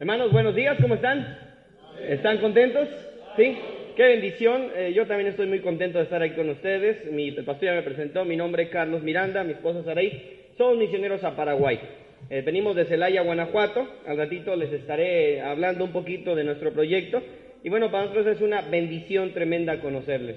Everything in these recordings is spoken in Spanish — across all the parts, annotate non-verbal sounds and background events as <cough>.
Hermanos, buenos días, ¿cómo están? ¿Están contentos? ¿Sí? Qué bendición. Eh, yo también estoy muy contento de estar aquí con ustedes. Mi pastor ya me presentó. Mi nombre es Carlos Miranda, mi esposa Saraí. Somos misioneros a Paraguay. Eh, venimos de Celaya, Guanajuato. Al ratito les estaré hablando un poquito de nuestro proyecto. Y bueno, para nosotros es una bendición tremenda conocerles.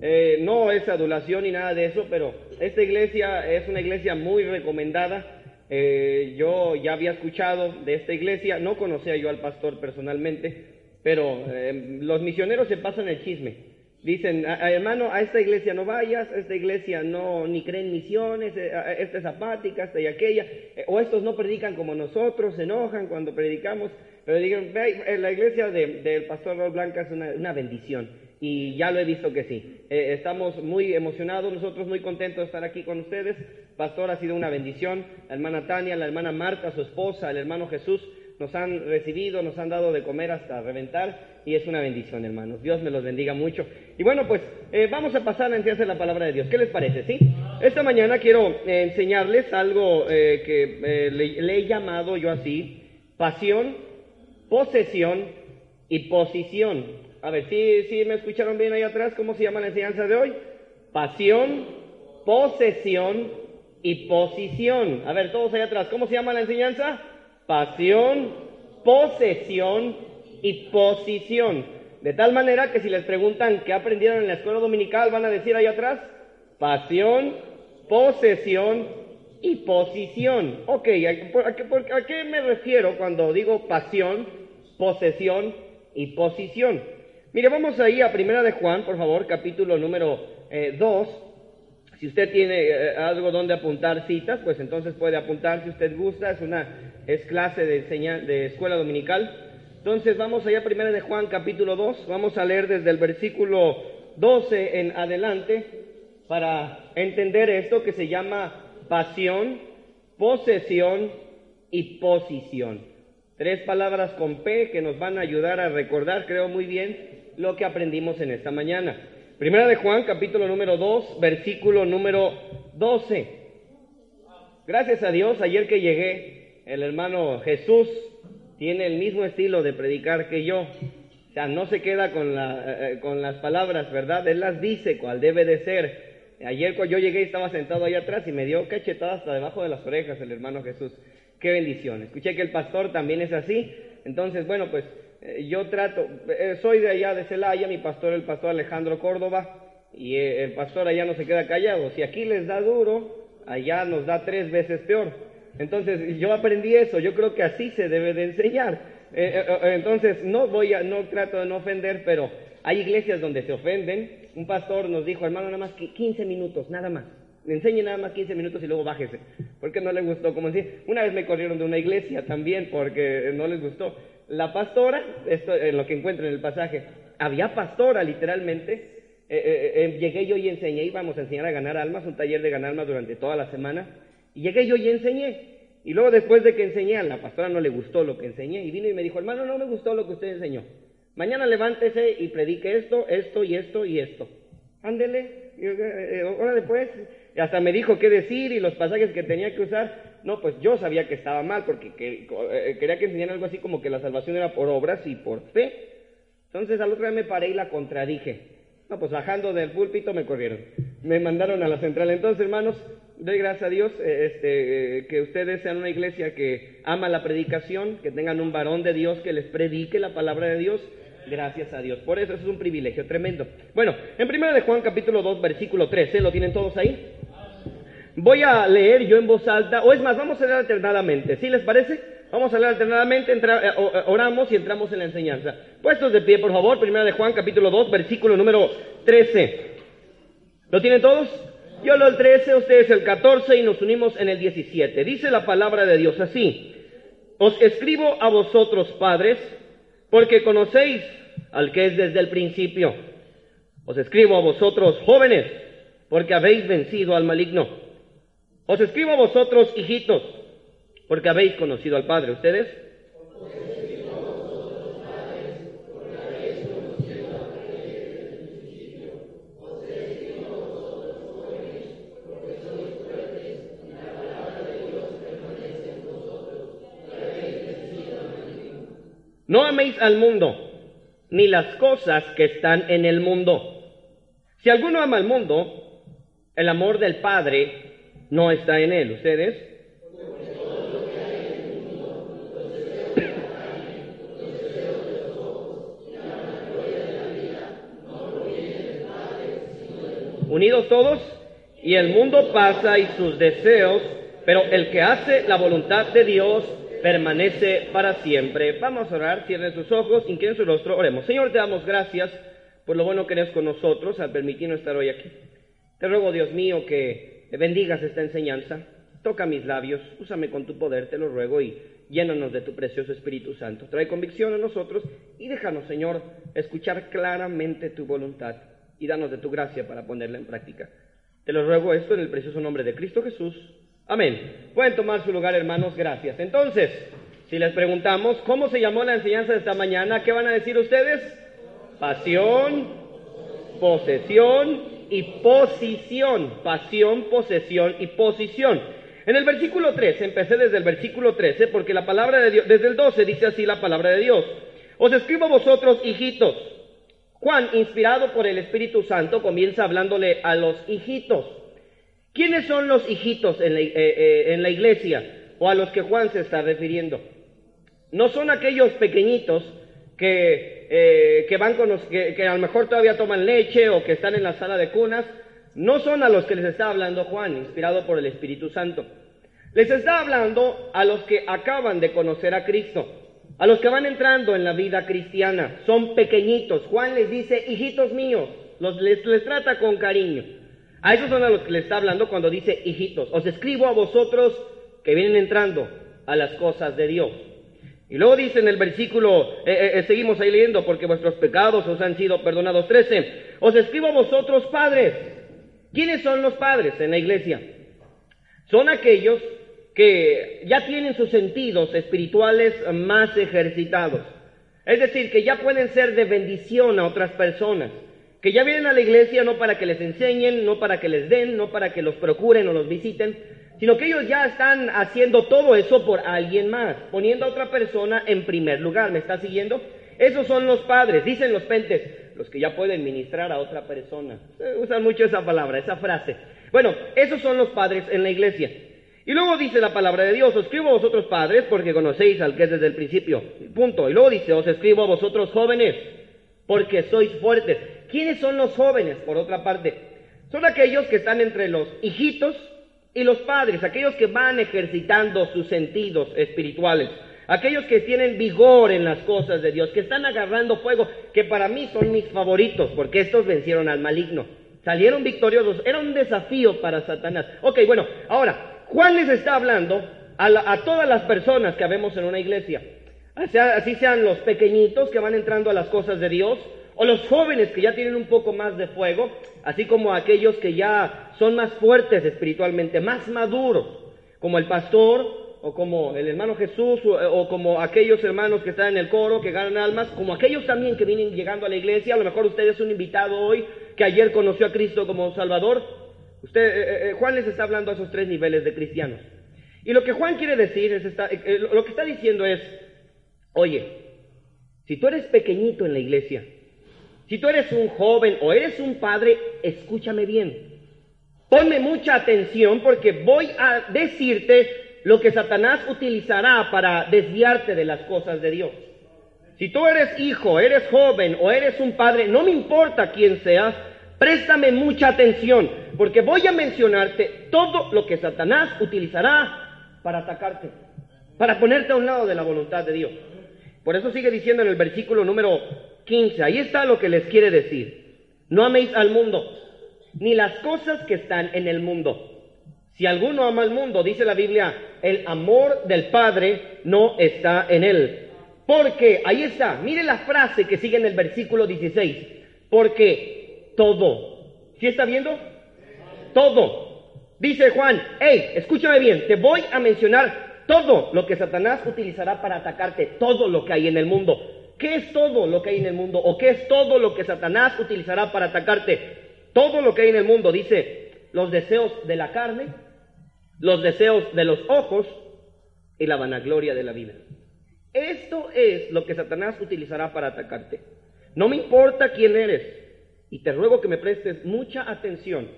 Eh, no es adulación ni nada de eso, pero esta iglesia es una iglesia muy recomendada eh, yo ya había escuchado de esta iglesia, no conocía yo al pastor personalmente, pero eh, los misioneros se pasan el chisme. Dicen, hermano, a esta iglesia no vayas, a esta iglesia no ni creen misiones, eh, esta es apática, esta y aquella, o estos no predican como nosotros, se enojan cuando predicamos, pero digan, la iglesia del pastor Raúl Blanca es una bendición y ya lo he visto que sí. Eh, estamos muy emocionados, nosotros muy contentos de estar aquí con ustedes. Pastor, ha sido una bendición. La hermana Tania, la hermana Marta, su esposa, el hermano Jesús nos han recibido, nos han dado de comer hasta reventar y es una bendición, hermanos. Dios me los bendiga mucho. Y bueno, pues eh, vamos a pasar a enseñarse la palabra de Dios. ¿Qué les parece? ¿Sí? Esta mañana quiero eh, enseñarles algo que le, le he llamado yo así, pasión, posesión y posición. A ver, ¿sí, ¿sí me escucharon bien ahí atrás? ¿Cómo se llama la enseñanza de hoy? Pasión, posesión y posición. A ver, todos ahí atrás, ¿cómo se llama la enseñanza? Pasión, posesión y posición. De tal manera que si les preguntan qué aprendieron en la escuela dominical, van a decir ahí atrás, pasión, posesión y posición. Ok, ¿a qué, a qué me refiero cuando digo pasión, posesión y posición? Mire, vamos ahí a Primera de Juan, por favor, capítulo número 2. Eh, si usted tiene eh, algo donde apuntar citas, pues entonces puede apuntar si usted gusta. Es una es clase de, de escuela dominical. Entonces vamos allá a Primera de Juan, capítulo 2. Vamos a leer desde el versículo 12 en adelante para entender esto que se llama pasión, posesión y posición. Tres palabras con P que nos van a ayudar a recordar, creo muy bien, lo que aprendimos en esta mañana. Primera de Juan, capítulo número 2, versículo número 12. Gracias a Dios, ayer que llegué, el hermano Jesús tiene el mismo estilo de predicar que yo. O sea, no se queda con, eh, las palabras, ¿verdad? Él las dice cual debe de ser. Ayer cuando yo llegué estaba sentado ahí atrás y me dio cachetada hasta debajo de las orejas el hermano Jesús. Qué bendición. Escuché que el pastor también es así. Entonces, bueno, pues yo trato, eh, soy de allá de Celaya, mi pastor, el pastor Alejandro Córdoba, y eh, el pastor allá no se queda callado. Si aquí les da duro, allá nos da tres veces peor. Entonces, yo aprendí eso, yo creo que así se debe de enseñar. entonces, no voy a, no trato de no ofender, pero hay iglesias donde se ofenden. Un pastor nos dijo, hermano, nada más que 15 minutos, nada más. Enseñe nada más 15 minutos y luego bájese. Porque no le gustó, como decir, una vez me corrieron de una iglesia también porque no les gustó. La pastora, esto en lo que encuentro en el pasaje, había pastora literalmente. Eh, eh, eh, llegué yo y enseñé, íbamos a enseñar a ganar almas, un taller de ganar almas durante toda la semana. Y llegué yo y enseñé. Y luego después de que enseñé, a la pastora no le gustó lo que enseñé. Y vino y me dijo, hermano, no me gustó lo que usted enseñó. Mañana levántese y predique esto, esto y esto y esto. Ándele, ahora después, hasta me dijo qué decir y los pasajes que tenía que usar. No, pues yo sabía que estaba mal porque eh, quería que enseñara algo así como que la salvación era por obras y por fe. Entonces al otro día me paré y la contradije. No, pues bajando del púlpito me corrieron. Me mandaron a la central. Entonces, hermanos, doy gracias a Dios eh, este, eh, que ustedes sean una iglesia que ama la predicación, que tengan un varón de Dios que les predique la palabra de Dios. Gracias a Dios. Por eso, eso es un privilegio tremendo. Bueno, en 1 de Juan capítulo 2, versículo 13, ¿lo tienen todos ahí? Voy a leer yo en voz alta, o es más, vamos a leer alternadamente, ¿sí les parece? Vamos a leer alternadamente, eh, eh, oramos y entramos en la enseñanza. Puestos de pie, por favor, primera de Juan, capítulo 2, versículo número 13. ¿Lo tienen todos? Yo lo el 13, ustedes el 14 y nos unimos en el 17. Dice la palabra de Dios así. Os escribo a vosotros, padres, porque conocéis al que es desde el principio. Os escribo a vosotros jóvenes, porque habéis vencido al maligno. Os escribo a vosotros hijitos, porque habéis conocido al Padre. ¿Ustedes? No améis al mundo, ni las cosas que están en el mundo. Si alguno ama al mundo, el amor del Padre no está en él. ¿Ustedes? Unidos todos, y el mundo pasa y sus deseos, pero el que hace la voluntad de Dios permanece para siempre. Vamos a orar, cierren sus ojos, inclinen su rostro, oremos. Señor, te damos gracias por lo bueno que eres con nosotros al permitirnos estar hoy aquí. Te ruego, Dios mío, que bendigas esta enseñanza. Toca mis labios, úsame con tu poder, te lo ruego, y llénanos de tu precioso Espíritu Santo. Trae convicción a nosotros y déjanos, Señor, escuchar claramente tu voluntad y danos de tu gracia para ponerla en práctica. Te lo ruego esto en el precioso nombre de Cristo Jesús. Amén. Pueden tomar su lugar, hermanos, gracias. Entonces, si les preguntamos cómo se llamó la enseñanza de esta mañana, ¿qué van a decir ustedes? Pasión, posesión y posición. Pasión, posesión y posición. En el versículo 13, empecé desde el versículo 13, porque la palabra de Dios, desde el 12 dice así la palabra de Dios. Os escribo a vosotros, hijitos. Juan, inspirado por el Espíritu Santo, comienza hablándole a los hijitos. ¿Quiénes son los hijitos en la, eh, eh, en la, iglesia o a los que Juan se está refiriendo? No son aquellos pequeñitos que, eh, que van con los, que, a lo mejor todavía toman leche o que están en la sala de cunas. No son a los que les está hablando Juan, inspirado por el Espíritu Santo. Les está hablando a los que acaban de conocer a Cristo, a los que van entrando en la vida cristiana. Son pequeñitos. Juan les dice, hijitos míos, los, les, les trata con cariño. A esos son a los que le está hablando cuando dice hijitos. Os escribo a vosotros que vienen entrando a las cosas de Dios. Y luego dice en el versículo, eh, eh, seguimos ahí leyendo, porque vuestros pecados os han sido perdonados. 13. Os escribo a vosotros padres. ¿Quiénes son los padres en la iglesia? Son aquellos que ya tienen sus sentidos espirituales más ejercitados. Es decir, que ya pueden ser de bendición a otras personas que ya vienen a la iglesia no para que les enseñen, no para que les den, no para que los procuren o los visiten, sino que ellos ya están haciendo todo eso por alguien más, poniendo a otra persona en primer lugar. ¿Me está siguiendo? Esos son los padres, dicen los pentes, los que ya pueden ministrar a otra persona. usan mucho esa palabra, esa frase. Bueno, esos son los padres en la iglesia. Y luego dice la palabra de Dios, os escribo a vosotros padres porque conocéis al que es desde el principio. Punto. Y luego dice, os escribo a vosotros jóvenes porque sois fuertes. ¿Quiénes son los jóvenes, por otra parte? Son aquellos que están entre los hijitos y los padres, aquellos que van ejercitando sus sentidos espirituales, aquellos que tienen vigor en las cosas de Dios, que están agarrando fuego, que para mí son mis favoritos, porque estos vencieron al maligno, salieron victoriosos, era un desafío para Satanás. Ok, bueno, ahora, Juan les está hablando a, a todas las personas que vemos en una iglesia, así sean los pequeñitos que van entrando a las cosas de Dios, o los jóvenes que ya tienen un poco más de fuego, así como aquellos que ya son más fuertes espiritualmente, más maduros, como el pastor, o como el hermano Jesús, o, como aquellos hermanos que están en el coro, que ganan almas, como aquellos también que vienen llegando a la iglesia, a lo mejor usted es un invitado hoy que ayer conoció a Cristo como Salvador. Usted, eh, eh, eh, Juan les está hablando a esos tres niveles de cristianos. Y lo que Juan quiere decir es, lo que está diciendo es, oye, si tú eres pequeñito en la iglesia, si tú eres un joven o eres un padre, escúchame bien. Ponme mucha atención porque voy a decirte lo que Satanás utilizará para desviarte de las cosas de Dios. Si tú eres hijo, eres joven o eres un padre, no me importa quién seas, préstame mucha atención, porque voy a mencionarte todo lo que Satanás utilizará para atacarte, para ponerte a un lado de la voluntad de Dios. Por eso sigue diciendo en el versículo número 15. Ahí está lo que les quiere decir. No améis al mundo, ni las cosas que están en el mundo. Si alguno ama al mundo, dice la Biblia, el amor del Padre no está en él. Porque, ahí está, mire la frase que sigue en el versículo 16. Porque todo. ¿Sí está viendo? Todo. Dice Juan, hey, escúchame bien, te voy a mencionar todo lo que Satanás utilizará para atacarte, todo lo que hay en el mundo. ¿Qué es todo lo que hay en el mundo? ¿O qué es todo lo que Satanás utilizará para atacarte? Todo lo que hay en el mundo, dice, los deseos de la carne, los deseos de los ojos y la vanagloria de la vida. Esto es lo que Satanás utilizará para atacarte. No me importa quién eres, y te ruego que me prestes mucha atención,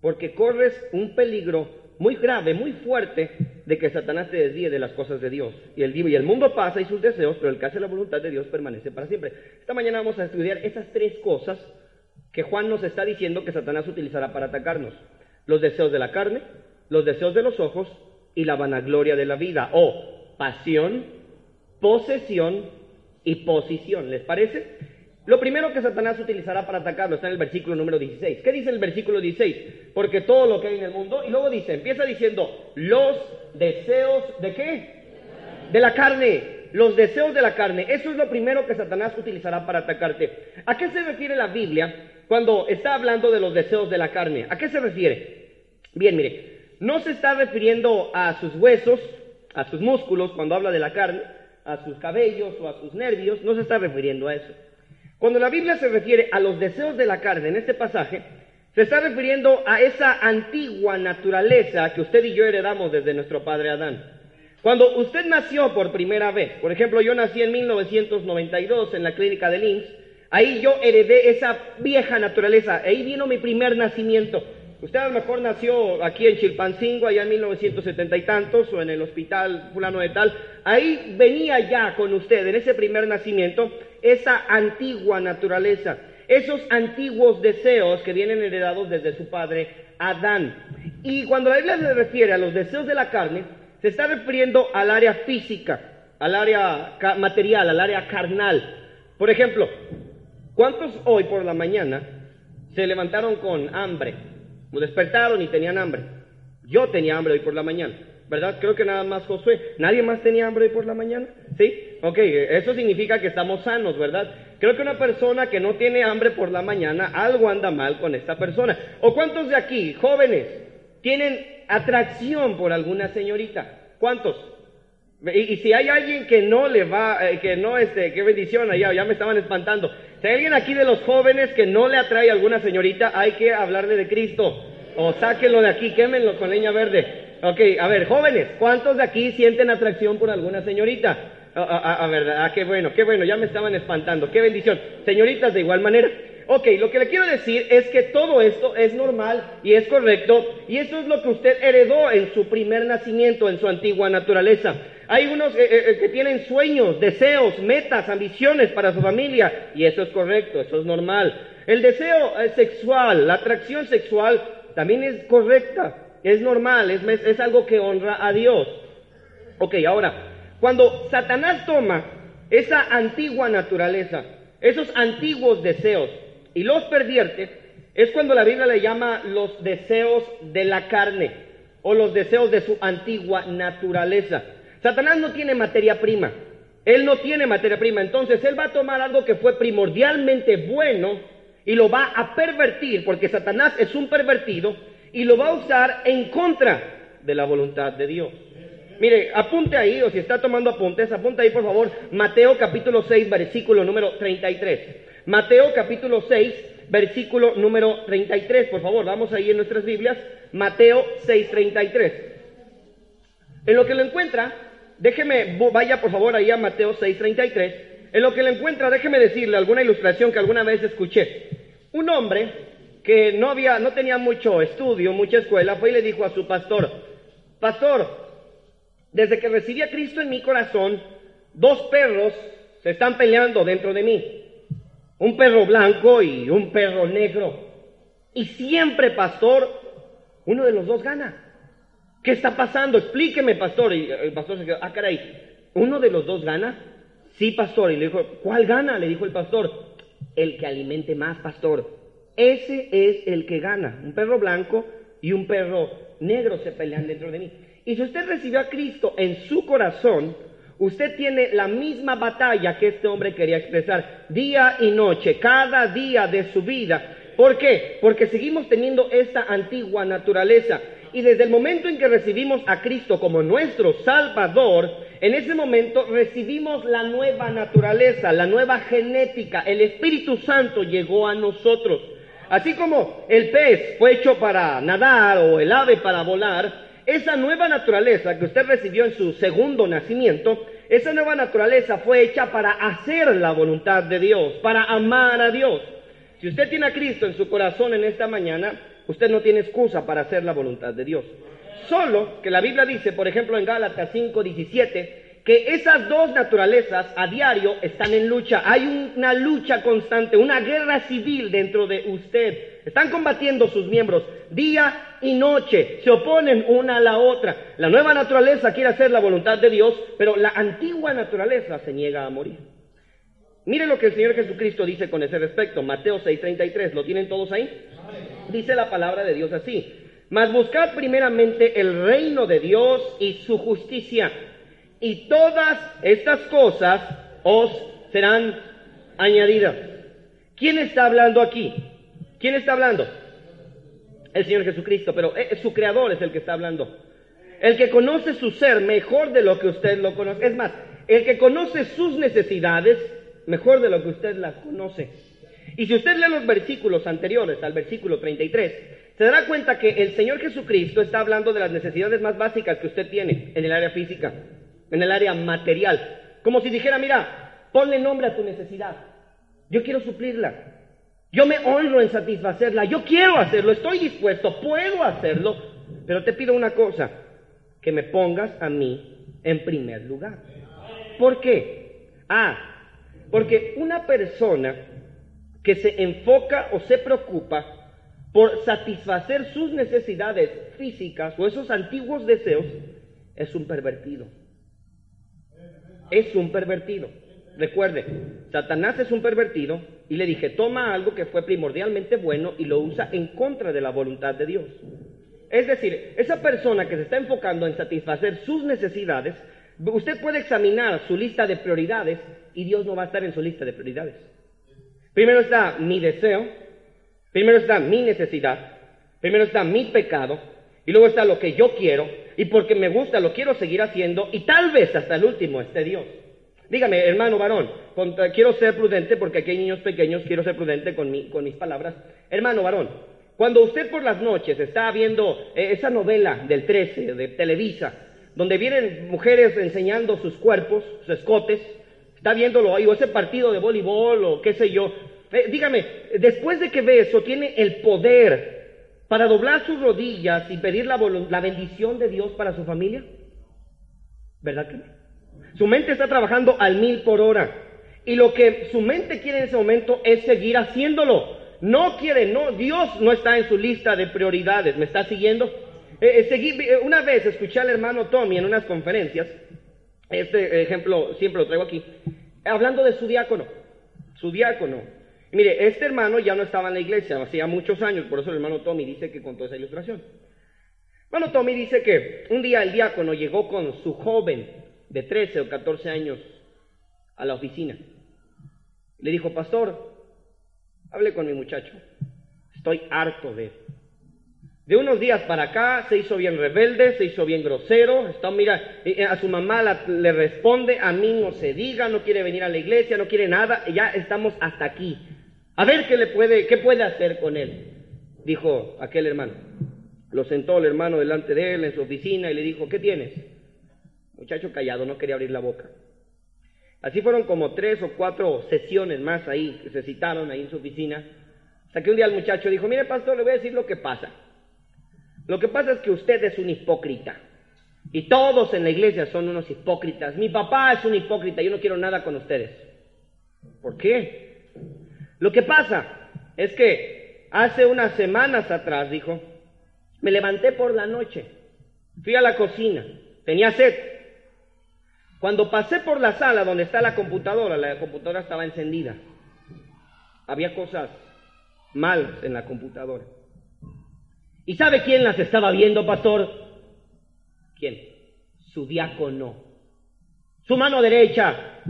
porque corres un peligro muy grave, muy fuerte, de que Satanás te desvíe de las cosas de Dios. Y el, y el mundo pasa y sus deseos, pero el que hace la voluntad de Dios permanece para siempre. Esta mañana vamos a estudiar esas tres cosas que Juan nos está diciendo que Satanás utilizará para atacarnos. Los deseos de la carne, los deseos de los ojos y la vanagloria de la vida, o pasión, posesión y posición. ¿Les parece? Lo primero que Satanás utilizará para atacarlo está en el versículo número 16. ¿Qué dice el versículo 16? Porque todo lo que hay en el mundo, y luego dice, empieza diciendo, los deseos de qué? De la carne, los deseos de la carne. Eso es lo primero que Satanás utilizará para atacarte. ¿A qué se refiere la Biblia cuando está hablando de los deseos de la carne? ¿A qué se refiere? Bien, mire, no se está refiriendo a sus huesos, a sus músculos cuando habla de la carne, a sus cabellos o a sus nervios, no se está refiriendo a eso. Cuando la Biblia se refiere a los deseos de la carne en este pasaje, se está refiriendo a esa antigua naturaleza que usted y yo heredamos desde nuestro padre Adán. Cuando usted nació por primera vez, por ejemplo, yo nací en 1992 en la clínica de Linz, ahí yo heredé esa vieja naturaleza, ahí vino mi primer nacimiento. Usted a lo mejor nació aquí en Chilpancingo, allá en 1970 y tantos, o en el hospital fulano de tal. Ahí venía ya con usted, en ese primer nacimiento, esa antigua naturaleza, esos antiguos deseos que vienen heredados desde su padre Adán. Y cuando la Biblia se refiere a los deseos de la carne, se está refiriendo al área física, al área material, al área carnal. Por ejemplo, ¿cuántos hoy por la mañana se levantaron con hambre? despertaron y tenían hambre. Yo tenía hambre hoy por la mañana, ¿verdad? Creo que nada más Josué. ¿Nadie más tenía hambre por la mañana? ¿Sí? Ok, eso significa que estamos sanos, ¿verdad? Creo que una persona que no tiene hambre por la mañana, algo anda mal con esta persona. ¿O cuántos de aquí, jóvenes, tienen atracción por alguna señorita? ¿Cuántos? Y, si hay alguien que no le va, eh, que no, este, qué bendición, allá, ya me estaban espantando. Si hay alguien aquí de los jóvenes que no le atrae a alguna señorita, hay que hablarle de Cristo. O sáquenlo de aquí, quémenlo con leña verde. Ok, a ver, jóvenes, ¿cuántos de aquí sienten atracción por alguna señorita? A, ver, ah, qué bueno, qué bueno, ya me estaban espantando, qué bendición. Señoritas, de igual manera. Ok, lo que le quiero decir es que todo esto es normal y es correcto y eso es lo que usted heredó en su primer nacimiento, en su antigua naturaleza. Hay unos eh, eh, que tienen sueños, deseos, metas, ambiciones para su familia y eso es correcto, eso es normal. El deseo eh, sexual, la atracción sexual también es correcta, es normal, es, algo que honra a Dios. Ok, ahora, cuando Satanás toma esa antigua naturaleza, esos antiguos deseos, y los pervierte, es cuando la Biblia le llama los deseos de la carne o los deseos de su antigua naturaleza. Satanás no tiene materia prima. Él no tiene materia prima. Entonces él va a tomar algo que fue primordialmente bueno y lo va a pervertir, porque Satanás es un pervertido, y lo va a usar en contra de la voluntad de Dios. Mire, apunte ahí, o si está tomando apuntes, apunte ahí por favor, Mateo capítulo 6, versículo número 33. Mateo capítulo 6, versículo número 33, por favor, vamos ahí en nuestras Biblias, Mateo 6, 33. En lo que lo encuentra, déjeme, vaya por favor ahí a Mateo 6, 33. En lo que lo encuentra, déjeme decirle alguna ilustración que alguna vez escuché. Un hombre que no había, no tenía mucho estudio, mucha escuela, fue y le dijo a su pastor, pastor, desde que recibí a Cristo en mi corazón, dos perros se están peleando dentro de mí un perro blanco y un perro negro. Y siempre, pastor, uno de los dos gana. ¿Qué está pasando? Explíqueme, pastor. Y el pastor se quedó, ah, caray, ¿uno de los dos gana? Sí, pastor. Y le dijo, ¿cuál gana? Le dijo el pastor, el que alimente más, pastor. Ese es el que gana. Un perro blanco y un perro negro se pelean dentro de mí. Y si usted recibió a Cristo en su corazón, Usted tiene la misma batalla que este hombre quería expresar día y noche, cada día de su vida. ¿Por qué? Porque seguimos teniendo esta antigua naturaleza. Y desde el momento en que recibimos a Cristo como nuestro Salvador, en ese momento recibimos la nueva naturaleza, la nueva genética. El Espíritu Santo llegó a nosotros. Así como el pez fue hecho para nadar o el ave para volar, esa nueva naturaleza que usted recibió en su segundo nacimiento, esa nueva naturaleza fue hecha para hacer la voluntad de Dios, para amar a Dios. Si usted tiene a Cristo en su corazón en esta mañana, usted no tiene excusa para hacer la voluntad de Dios. Solo que la Biblia dice, por ejemplo en Gálatas 5:17, que esas dos naturalezas a diario están en lucha. Hay una lucha constante, una guerra civil dentro de usted. Están combatiendo sus miembros día y noche, se oponen una a la otra. La nueva naturaleza quiere hacer la voluntad de Dios, pero la antigua naturaleza se niega a morir. Mire lo que el Señor Jesucristo dice con ese respecto. Mateo 6:33, ¿lo tienen todos ahí? Dice la palabra de Dios así. Mas buscad primeramente el reino de Dios y su justicia y todas estas cosas os serán añadidas. ¿Quién está hablando aquí? ¿Quién está hablando? El Señor Jesucristo, pero eh, su creador es el que está hablando. El que conoce su ser mejor de lo que usted lo conoce. Es más, el que conoce sus necesidades mejor de lo que usted las conoce. Y si usted lee los versículos anteriores al versículo 33, se dará cuenta que el Señor Jesucristo está hablando de las necesidades más básicas que usted tiene en el área física en el área material. Como si dijera, mira, ponle nombre a tu necesidad. Yo quiero suplirla. Yo me honro en satisfacerla. Yo quiero hacerlo. Estoy dispuesto. Puedo hacerlo. Pero te pido una cosa. Que me pongas a mí en primer lugar. ¿Por qué? Ah, porque una persona que se enfoca o se preocupa por satisfacer sus necesidades físicas o esos antiguos deseos es un pervertido es un pervertido. Recuerde, Satanás es un pervertido y le dije, toma algo que fue primordialmente bueno y lo usa en contra de la voluntad de Dios. Es decir, esa persona que se está enfocando en satisfacer sus necesidades, usted puede examinar su lista de prioridades y Dios no va a estar en su lista de prioridades. Primero está mi deseo, primero está mi necesidad, primero está mi pecado y luego está lo que yo quiero y porque me gusta lo quiero seguir haciendo y tal vez hasta el último esté Dios. Dígame, hermano varón, quiero ser prudente porque aquí hay niños pequeños, quiero ser prudente con, con mis palabras. Hermano varón, cuando usted por las noches está viendo eh, esa novela del 13 de Televisa, donde vienen mujeres enseñando sus cuerpos, sus escotes, está viéndolo ahí, o ese partido de voleibol o qué sé yo, eh, dígame, después de que ve eso, tiene el poder para doblar sus rodillas y pedir la, bendición de Dios para su familia? ¿Verdad que? Su mente está trabajando al mil por hora. Y lo que su mente quiere en ese momento es seguir haciéndolo. No quiere, no, Dios no está en su lista de prioridades. ¿Me está siguiendo? Eh, eh, eh, una vez escuché al hermano Tommy en unas conferencias, este ejemplo siempre lo traigo aquí, hablando de su diácono. Su diácono. Mire, este hermano ya no estaba en la iglesia, hacía muchos años, por eso el hermano Tommy dice que contó esa ilustración. Hermano Tommy dice que un día el diácono llegó con su joven de 13 o 14 años a la oficina. Le dijo, pastor, hable con mi muchacho, estoy harto de él. De unos días para acá se hizo bien rebelde, se hizo bien grosero, está, mira, a su mamá le responde, a mí no se diga, no quiere venir a la iglesia, no quiere nada, ya estamos hasta aquí. A ver qué le puede, qué puede hacer con él, dijo aquel hermano. Lo sentó el hermano delante de él en su oficina y le dijo, ¿qué tienes? Muchacho callado, no quería abrir la boca. Así fueron como tres o cuatro sesiones más ahí, que se citaron ahí en su oficina. Hasta que un día el muchacho dijo, mire pastor, le voy a decir lo que pasa. Lo que pasa es que usted es un hipócrita. Y todos en la iglesia son unos hipócritas. Mi papá es un hipócrita, yo no quiero nada con ustedes. ¿Por qué? Lo que pasa es que hace unas semanas atrás, dijo, me levanté por la noche, fui a la cocina, tenía sed. Cuando pasé por la sala donde está la computadora, la computadora estaba encendida. Había cosas malas en la computadora. ¿Y sabe quién las estaba viendo, pastor? ¿Quién? Su diácono. su mano derecha.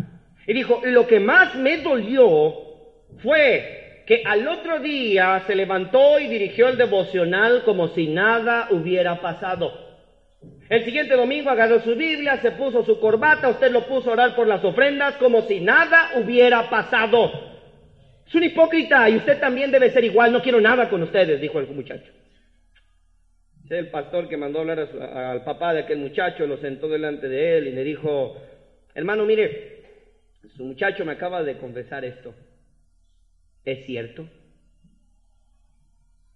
Y dijo, lo que más me dolió fue que al otro día se levantó y dirigió el devocional como si nada hubiera pasado. El siguiente domingo agarró su Biblia, se puso su corbata, usted lo puso a orar por las ofrendas como si nada hubiera pasado. Es un hipócrita y usted también debe ser igual, no quiero nada con ustedes, dijo el muchacho. El pastor que mandó hablar al papá de aquel muchacho lo sentó delante de él y le dijo, hermano, mire, su muchacho me acaba de confesar esto. ¿Es cierto?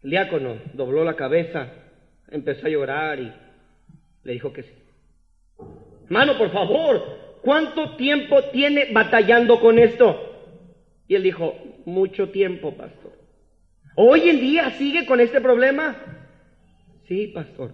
El diácono dobló la cabeza, empezó a llorar y le dijo que sí. Hermano, por favor, ¿cuánto tiempo tiene batallando con esto? Y él dijo, mucho tiempo, pastor. ¿Hoy en día sigue con este problema? Sí, pastor.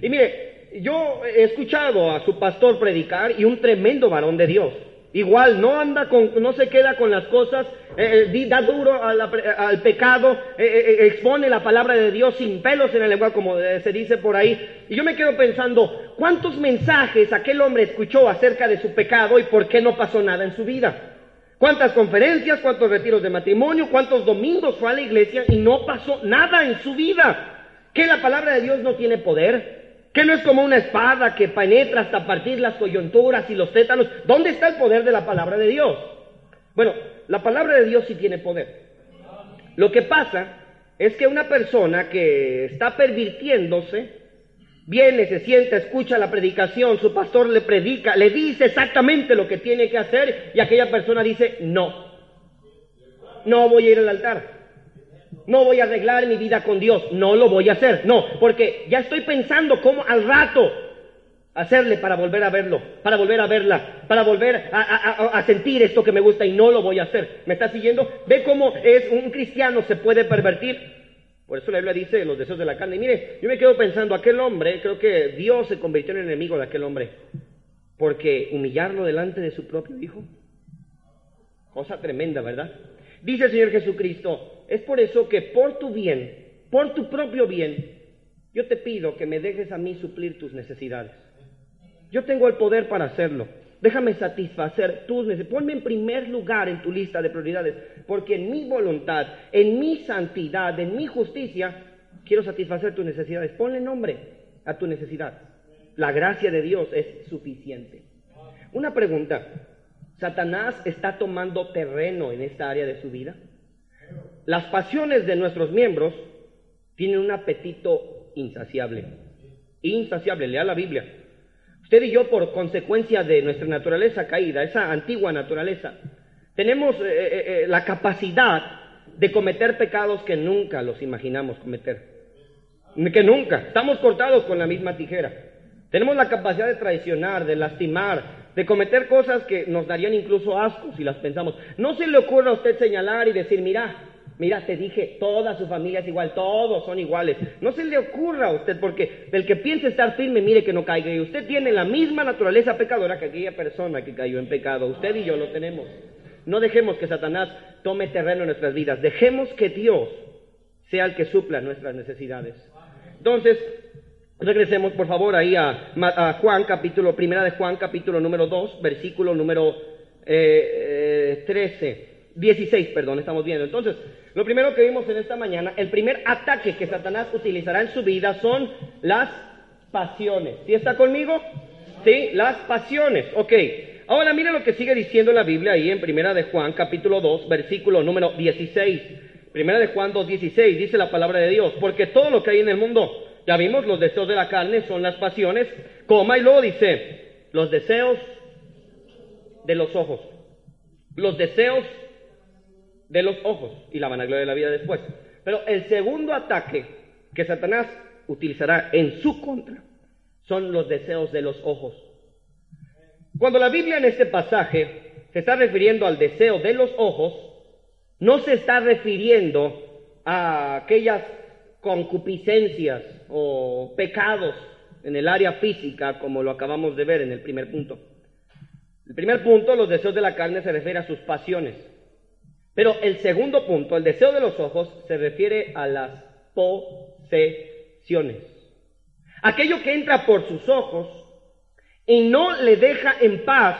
Y mire, yo he escuchado a su pastor predicar y un tremendo varón de Dios. Igual, no anda con, no se queda con las cosas, eh, eh da duro al pecado, eh, expone la palabra de Dios sin pelos en el lenguaje, como se dice por ahí. Y yo me quedo pensando, ¿cuántos mensajes aquel hombre escuchó acerca de su pecado y por qué no pasó nada en su vida? ¿Cuántas conferencias, cuántos retiros de matrimonio, cuántos domingos fue a la iglesia y no pasó nada en su vida? ¿Que la palabra de Dios no tiene poder? ¿Que no es como una espada que penetra hasta partir las coyunturas y los tétanos? ¿Dónde está el poder de la palabra de Dios? Bueno, la palabra de Dios sí tiene poder. Lo que pasa es que una persona que está pervirtiéndose, viene, se sienta, escucha la predicación, su pastor le predica, le dice exactamente lo que tiene que hacer y aquella persona dice, no, no voy a ir al altar no voy a arreglar mi vida con Dios, no lo voy a hacer, no, porque ya estoy pensando cómo al rato hacerle para volver a verlo, para volver a verla, para volver a, sentir esto que me gusta y no lo voy a hacer. ¿Me está siguiendo? Ve cómo es un cristiano se puede pervertir. Por eso la Biblia dice los deseos de la carne. Y mire, yo me quedo pensando, aquel hombre, creo que Dios se convirtió en enemigo de aquel hombre. Porque humillarlo delante de su propio hijo, cosa tremenda, ¿verdad? Dice el Señor Jesucristo, es por eso que por tu bien, por tu propio bien, yo te pido que me dejes a mí suplir tus necesidades. Yo tengo el poder para hacerlo. Déjame satisfacer tus necesidades. Ponme en primer lugar en tu lista de prioridades, porque en mi voluntad, en mi santidad, en mi justicia, quiero satisfacer tus necesidades. Ponle nombre a tu necesidad. La gracia de Dios es suficiente. Una pregunta. ¿Satanás está tomando terreno en esta área de su vida? Las pasiones de nuestros miembros tienen un apetito insaciable. Insaciable, lea la Biblia. Usted y yo, por consecuencia de nuestra naturaleza caída, esa antigua naturaleza, tenemos eh, eh, eh, la capacidad de cometer pecados que nunca los imaginamos cometer. Que nunca. Estamos cortados con la misma tijera. Tenemos la capacidad de traicionar, de lastimar, de cometer cosas que nos darían incluso asco si las pensamos. No se le ocurra a usted señalar y decir, mira, Mira, te dije, toda su familia es igual, todos son iguales. No se le ocurra a usted, porque del que piense estar firme, mire que no caiga. Y usted tiene la misma naturaleza pecadora que aquella persona que cayó en pecado. Usted y yo lo tenemos. No dejemos que Satanás tome terreno en nuestras vidas. Dejemos que Dios sea el que supla nuestras necesidades. Entonces, regresemos por favor ahí a, Juan, capítulo, primera de Juan, capítulo número 2, versículo número eh, 13. Eh, 16, perdón, estamos viendo. Entonces, lo primero que vimos en esta mañana, el primer ataque que Satanás utilizará en su vida son las pasiones. ¿Sí está conmigo? Sí, las pasiones. Ok. Ahora mire lo que sigue diciendo la Biblia ahí en Primera de Juan, capítulo 2, versículo número 16. Primera de Juan 2, 16, dice la palabra de Dios, porque todo lo que hay en el mundo, ya vimos, los deseos de la carne son las pasiones, coma y luego dice, los deseos de los ojos, los deseos de los ojos y la vanagloria de la vida después. Pero el segundo ataque que Satanás utilizará en su contra son los deseos de los ojos. Cuando la Biblia en este pasaje se está refiriendo al deseo de los ojos, no se está refiriendo a aquellas concupiscencias o pecados en el área física como lo acabamos de ver en el primer punto. El primer punto, los deseos de la carne, se refiere a sus pasiones. Pero el segundo punto, el deseo de los ojos, se refiere a las posesiones. Aquello que entra por sus ojos y no le deja en paz.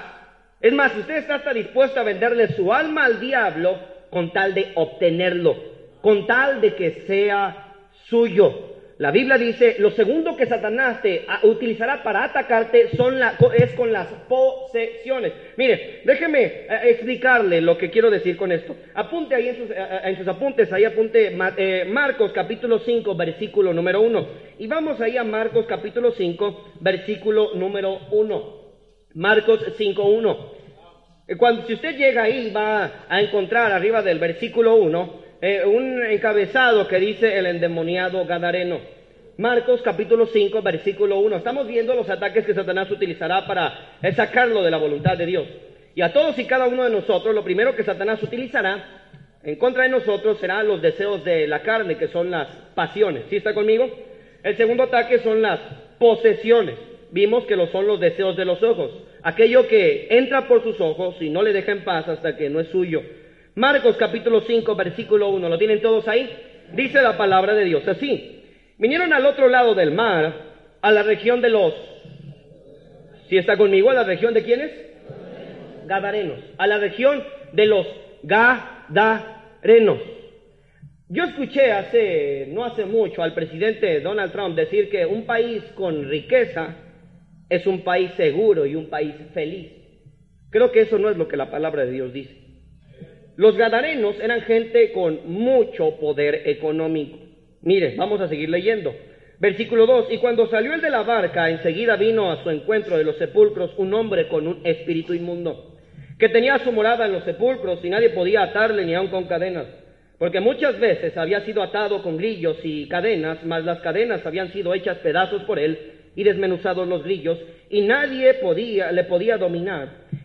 Es más, usted está hasta dispuesto a venderle su alma al diablo con tal de obtenerlo, con tal de que sea suyo. La Biblia dice, lo segundo que Satanás te utilizará para atacarte son es con las posesiones. Mire, déjeme eh, explicarle lo que quiero decir con esto. Apunte ahí en sus, eh, sus apuntes, ahí apunte eh, Marcos capítulo 5, versículo número 1. Y vamos ahí a Marcos capítulo 5, versículo número 1. Marcos 5, 1. Cuando, si usted llega ahí, va a encontrar arriba del versículo 1 eh, un encabezado que dice el endemoniado Gadareno. Marcos capítulo 5, versículo 1. Estamos viendo los ataques que Satanás utilizará para sacarlo de la voluntad de Dios. Y a todos y cada uno de nosotros, lo primero que Satanás utilizará en contra de nosotros serán los deseos de la carne, que son las pasiones. ¿Sí está conmigo? El segundo ataque son las posesiones. Vimos que lo son los deseos de los ojos. Aquello que entra por sus ojos y no le deja en paz hasta que no es suyo. Marcos capítulo 5, versículo 1, ¿lo tienen todos ahí? Dice la palabra de Dios así. Vinieron al otro lado del mar, a la región de los... Si está conmigo, a la región de quiénes? Gadarenos. A la región de los Gadarenos. Yo escuché hace, no hace mucho, al presidente Donald Trump decir que un país con riqueza es un país seguro y un país feliz. Creo que eso no es lo que la palabra de Dios dice. Los gadarenos eran gente con mucho poder económico. Mire, vamos a seguir leyendo. Versículo 2. Y cuando salió el de la barca, enseguida vino a su encuentro de los sepulcros un hombre con un espíritu inmundo, que tenía su morada en los sepulcros y nadie podía atarle ni aun con cadenas, porque muchas veces había sido atado con grillos y cadenas, mas las cadenas habían sido hechas pedazos por él y desmenuzados los grillos, y nadie podía, le podía dominar.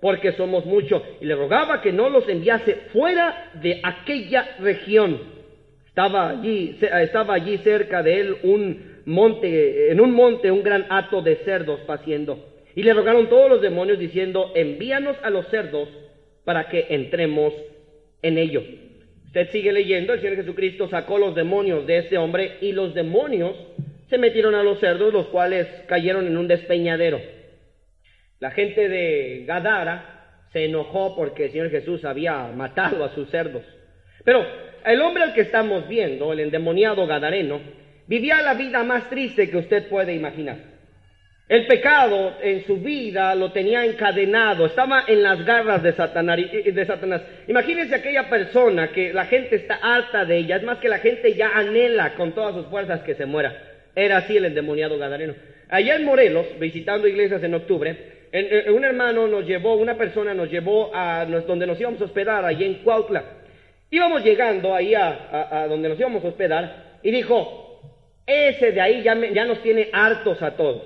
porque somos muchos. Y le rogaba que no los enviase fuera de aquella región. Estaba allí, estaba allí cerca de él un monte, en un monte un gran hato de cerdos paciendo. Y le rogaron todos los demonios diciendo, envíanos a los cerdos para que entremos en ellos. Usted sigue leyendo, el Señor Jesucristo sacó los demonios de ese hombre y los demonios se metieron a los cerdos, los cuales cayeron en un despeñadero. La gente de Gadara se enojó porque el Señor Jesús había matado a sus cerdos. Pero el hombre al que estamos viendo, el endemoniado gadareno, vivía la vida más triste que usted puede imaginar. El pecado en su vida lo tenía encadenado, estaba en las garras de Satanás. Imagínense aquella persona que la gente está harta de ella, es más que la gente ya anhela con todas sus fuerzas que se muera. Era así el endemoniado gadareno. Allá en Morelos, visitando iglesias en octubre, un hermano nos llevó, una persona nos llevó a donde nos íbamos a hospedar, allí en Cuautla. Íbamos llegando ahí a, donde nos íbamos a hospedar y dijo, ese de ahí ya, nos tiene hartos a todos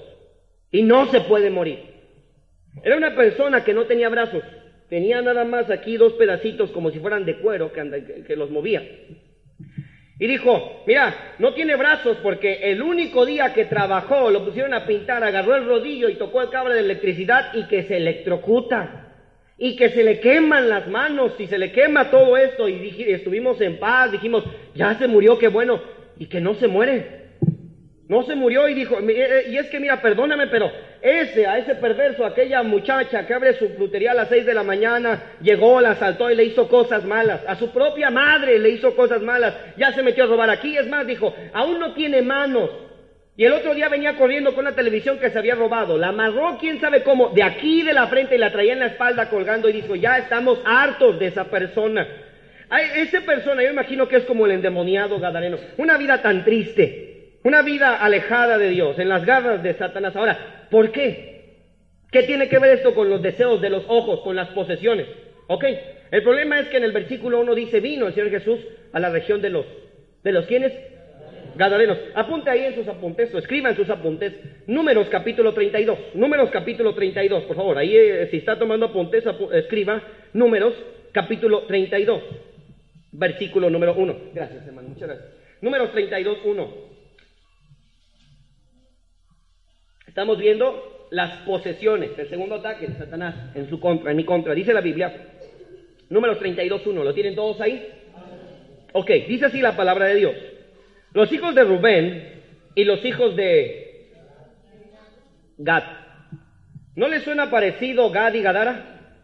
y no se puede morir. Era una persona que no tenía brazos, tenía nada más aquí dos pedacitos como si fueran de cuero que los movía. Y dijo, mira, no tiene brazos porque el único día que trabajó lo pusieron a pintar, agarró el rodillo y tocó el cable de electricidad y que se electrocuta. Y que se le queman las manos y se le quema todo esto. Y estuvimos en paz, dijimos, ya se murió, qué bueno. Y que no se muere. No se murió y dijo, eh, y es que mira, perdóname, pero ese, a ese perverso, aquella muchacha que abre su frutería a las seis de la mañana, llegó, la asaltó y le hizo cosas malas. A su propia madre le hizo cosas malas. Ya se metió a robar aquí. Es más, dijo, aún no tiene manos. Y el otro día venía corriendo con la televisión que se había robado. La amarró, quién sabe cómo, de aquí de la frente y la traía en la espalda colgando y dijo, ya estamos hartos de esa persona. esa persona, yo imagino que es como el endemoniado Gadareno. Una vida tan triste. Una vida alejada de Dios, en las garras de Satanás. Ahora, ¿por qué? ¿Qué tiene que ver esto con los deseos de los ojos, con las posesiones? Ok, el problema es que en el versículo 1 dice, vino el Señor Jesús a la región de los, ¿de los quiénes? Gadarenos. Apunte ahí en sus apuntes, o escriba en sus apuntes, Números capítulo 32. Números capítulo 32, por favor. Ahí, eh, si está tomando apuntes, escriba Números capítulo 32, versículo número 1. Gracias, hermano, muchas gracias. Número 32, 1. Estamos viendo las posesiones, el segundo ataque de Satanás en su contra, en mi contra. Dice la Biblia, número 32, 1. ¿Lo tienen todos ahí? Ok, dice así la palabra de Dios. Los hijos de Rubén y los hijos de Gad. ¿No les suena parecido Gad y Gadara?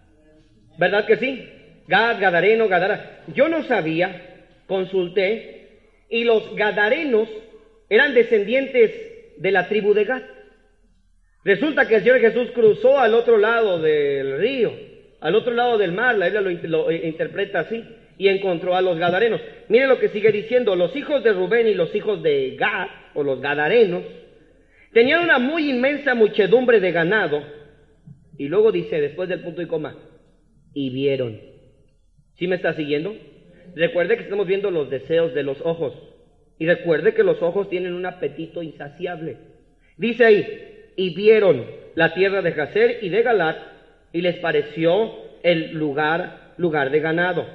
¿Verdad que sí? Gad, Gadareno, Gadara. Yo no sabía, consulté, y los Gadarenos eran descendientes de la tribu de Gad. Resulta que el Señor Jesús cruzó al otro lado del río, al otro lado del mar, la Biblia lo, lo interpreta así y encontró a los gadarenos. Mire lo que sigue diciendo, los hijos de Rubén y los hijos de Gad, o los gadarenos, tenían una muy inmensa muchedumbre de ganado, y luego dice, después del punto y coma, y vieron. ¿Sí me está siguiendo? Recuerde que estamos viendo los deseos de los ojos, y recuerde que los ojos tienen un apetito insaciable. Dice ahí, y vieron la tierra de Jacer y de Galat, y les pareció el lugar, lugar de ganado.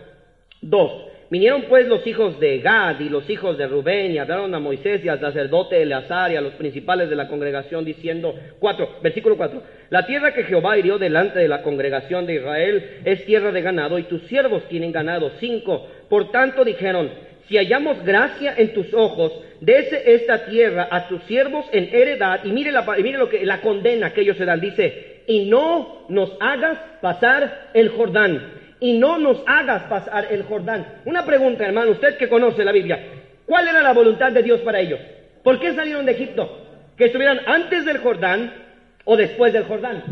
Dos, vinieron pues los hijos de Gad y los hijos de Rubén y hablaron a Moisés y al sacerdote Eleazar y a los principales de la congregación diciendo, cuatro, versículo cuatro, la tierra que Jehová hirió delante de la congregación de Israel es tierra de ganado y tus siervos tienen ganado. Cinco, por tanto dijeron, si hallamos gracia en tus ojos, dese esta tierra a tus siervos en heredad, y mire, la, mire lo que la condena que ellos se dan, dice, y no nos hagas pasar el Jordán y no nos hagas pasar el Jordán. Una pregunta, hermano, usted que conoce la Biblia, ¿cuál era la voluntad de Dios para ellos? ¿Por qué salieron de Egipto? ¿Que estuvieran antes del Jordán o después del Jordán?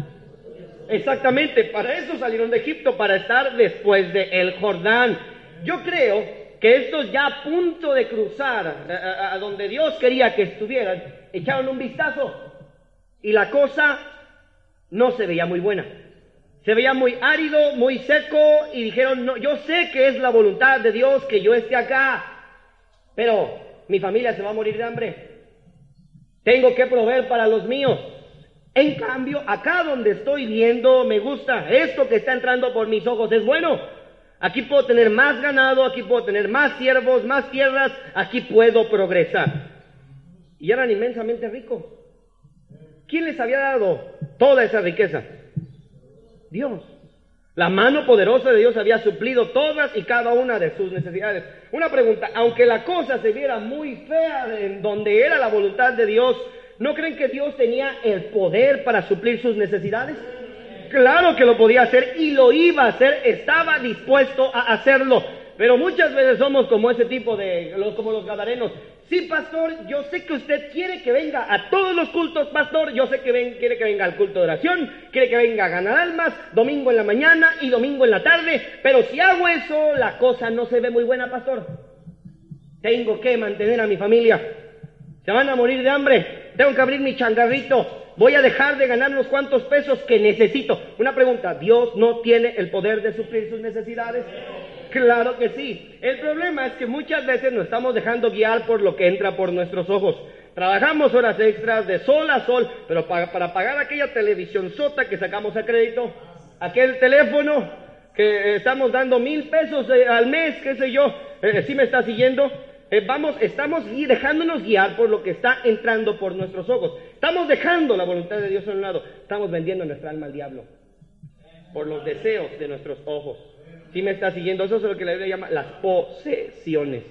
Exactamente, para eso salieron de Egipto, para estar después del Jordán. Yo creo que estos ya a punto de cruzar a, a donde Dios quería que estuvieran, echaron un vistazo y la cosa no se veía muy buena. Se veía muy árido, muy seco y dijeron, no, yo sé que es la voluntad de Dios que yo esté acá, pero mi familia se va a morir de hambre. Tengo que proveer para los míos. En cambio, acá donde estoy viendo, me gusta. Esto que está entrando por mis ojos es bueno. Aquí puedo tener más ganado, aquí puedo tener más siervos, más tierras, aquí puedo progresar. Y eran inmensamente ricos. ¿Quién les había dado toda esa riqueza? Dios. La mano poderosa de Dios había suplido todas y cada una de sus necesidades. Una pregunta, aunque la cosa se viera muy fea en donde era la voluntad de Dios, ¿no creen que Dios tenía el poder para suplir sus necesidades? Claro que lo podía hacer y lo iba a hacer, estaba dispuesto a hacerlo. Pero muchas veces somos como ese tipo de, como los gadarenos. Sí, pastor, yo sé que usted quiere que venga a todos los cultos, pastor. Yo sé que quiere que venga al culto de oración, quiere que venga a ganar almas, domingo en la mañana y domingo en la tarde. Pero si hago eso, la cosa no se ve muy buena, pastor. Tengo que mantener a mi familia. Se van a morir de hambre. Tengo que abrir mi changarrito. Voy a dejar de ganar unos cuantos pesos que necesito. Una pregunta, ¿Dios no tiene el poder de suplir sus necesidades? Claro que sí. El problema es que muchas veces nos estamos dejando guiar por lo que entra por nuestros ojos. Trabajamos horas extras de sol a sol, pero para, pagar aquella televisión sota que sacamos a crédito, aquel teléfono que estamos dando mil pesos eh, al mes, qué sé yo, eh, si me está siguiendo, eh, vamos, estamos dejándonos guiar por lo que está entrando por nuestros ojos. Estamos dejando la voluntad de Dios a un lado. Estamos vendiendo nuestra alma al diablo por los deseos de nuestros ojos. Si me está siguiendo, eso es lo que la Biblia llama las posesiones.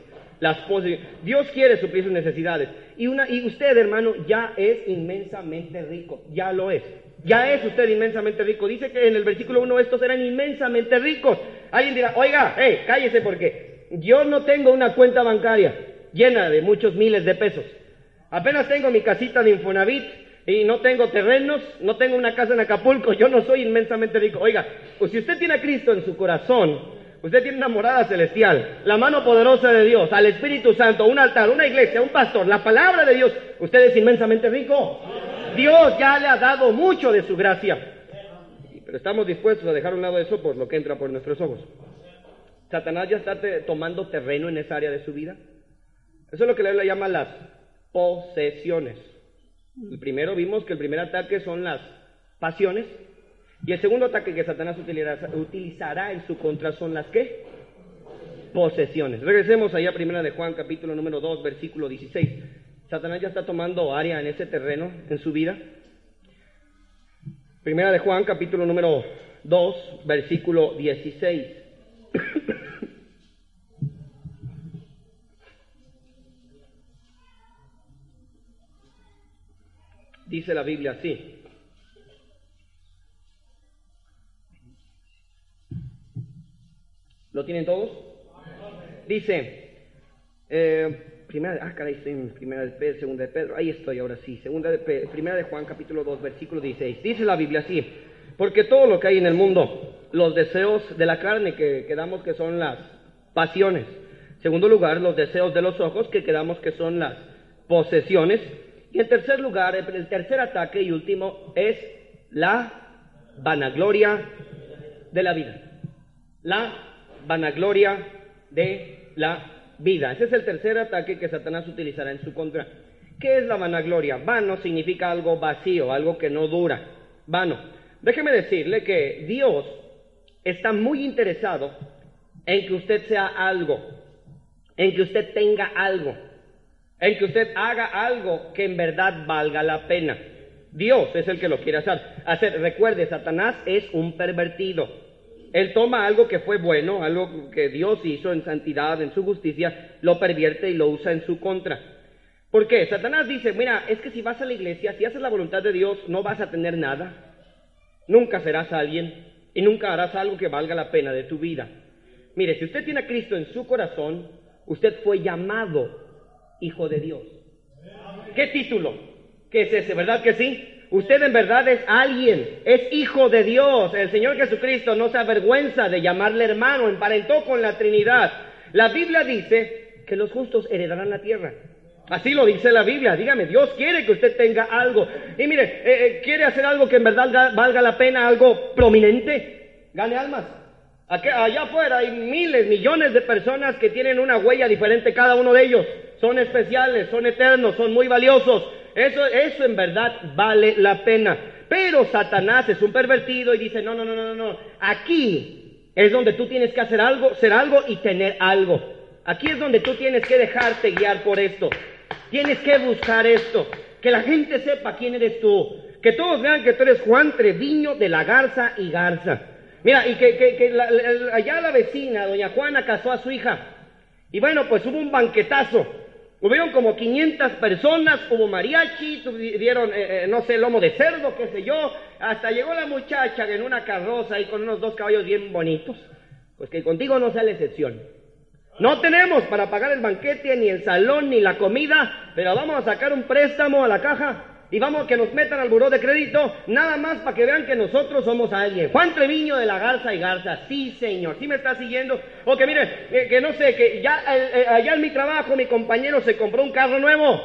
Dios quiere suplir sus necesidades. Y, una, y usted, hermano, ya es inmensamente rico. Ya lo es. Ya es usted inmensamente rico. Dice que en el versículo 1 estos eran inmensamente ricos. Alguien dirá, oiga, hey, cállese porque yo no tengo una cuenta bancaria llena de muchos miles de pesos. Apenas tengo mi casita de Infonavit y no tengo terrenos, no tengo una casa en Acapulco, yo no soy inmensamente rico. Oiga, pues si usted tiene a Cristo en su corazón, usted tiene una morada celestial, la mano poderosa de Dios, al Espíritu Santo, un altar, una iglesia, un pastor, la palabra de Dios, usted es inmensamente rico. Dios ya le ha dado mucho de su gracia. Pero estamos dispuestos a dejar a un lado eso por lo que entra por nuestros ojos. Satanás ya está tomando terreno en esa área de su vida. Eso es lo que le llama las posesiones. El primero vimos que el primer ataque son las pasiones. Y el segundo ataque que Satanás utilizará, en su contra son las que? Posesiones. Regresemos allá primera de Juan capítulo número 2 versículo 16. Satanás ya está tomando área en ese terreno en su vida. Primera de Juan capítulo número 2 versículo 16. <coughs> Dice la Biblia así. ¿Lo tienen todos? Dice, eh, primera, ah, caray, primera de Pedro, segunda de Pedro, ahí estoy ahora sí, segunda de primera de Juan, capítulo 2, versículo 16. Dice la Biblia así, porque todo lo que hay en el mundo, los deseos de la carne, que quedamos que son las pasiones. Segundo lugar, los deseos de los ojos, que quedamos que son las posesiones. Y en tercer lugar, el tercer ataque y último es la vanagloria de la vida. La vanagloria de la vida. Ese es el tercer ataque que Satanás utilizará en su contra. ¿Qué es la vanagloria? Vano significa algo vacío, algo que no dura. Vano. Déjeme decirle que Dios está muy interesado en que usted sea algo, en que usted tenga algo, en que usted haga algo que en verdad valga la pena. Dios es el que lo quiere hacer. hacer. Recuerde, Satanás es un pervertido. Él toma algo que fue bueno, algo que Dios hizo en santidad, en su justicia, lo pervierte y lo usa en su contra. ¿Por qué? Satanás dice, mira, es que si vas a la iglesia, si haces la voluntad de Dios, no vas a tener nada. Nunca serás alguien y nunca harás algo que valga la pena de tu vida. Mire, si usted tiene a Cristo en su corazón, usted fue llamado hijo de Dios. ¿Qué título? ¿Qué es ese? ¿Verdad que sí? Usted en verdad es alguien, es hijo de Dios. El Señor Jesucristo no se avergüenza de llamarle hermano, emparentó con la Trinidad. La Biblia dice que los justos heredarán la tierra. Así lo dice la Biblia. Dígame, Dios quiere que usted tenga algo. Y mire, eh, eh, quiere hacer algo que en verdad valga la pena, algo prominente. Gane almas. allá afuera hay miles, millones de personas que tienen una huella diferente cada uno de ellos. Son especiales, son eternos, son muy valiosos. Eso, eso en verdad vale la pena. Pero Satanás es un pervertido y dice, no, no, no, no, no. Aquí es donde tú tienes que hacer algo, ser algo y tener algo. Aquí es donde tú tienes que dejarte guiar por esto. Tienes que buscar esto. Que la gente sepa quién eres tú. Que todos vean que tú eres Juan Treviño de la Garza y Garza. Mira, y que, que, allá la vecina, doña Juana, casó a su hija. Y bueno, pues hubo un banquetazo. Hubieron como 500 personas, hubo mariachi, dieron, eh, eh, no sé, lomo de cerdo, qué sé yo. Hasta llegó la muchacha en una carroza y con unos dos caballos bien bonitos. Pues que contigo no sea la excepción. No tenemos para pagar el banquete, ni el salón, ni la comida, pero vamos a sacar un préstamo a la caja y vamos a que nos metan al buró de crédito, nada más para que vean que nosotros somos alguien. Juan Treviño de la Garza y Garza, sí señor, sí me está siguiendo. O que mire, eh, que no sé, que ya eh, eh, allá en mi trabajo mi compañero se compró un carro nuevo.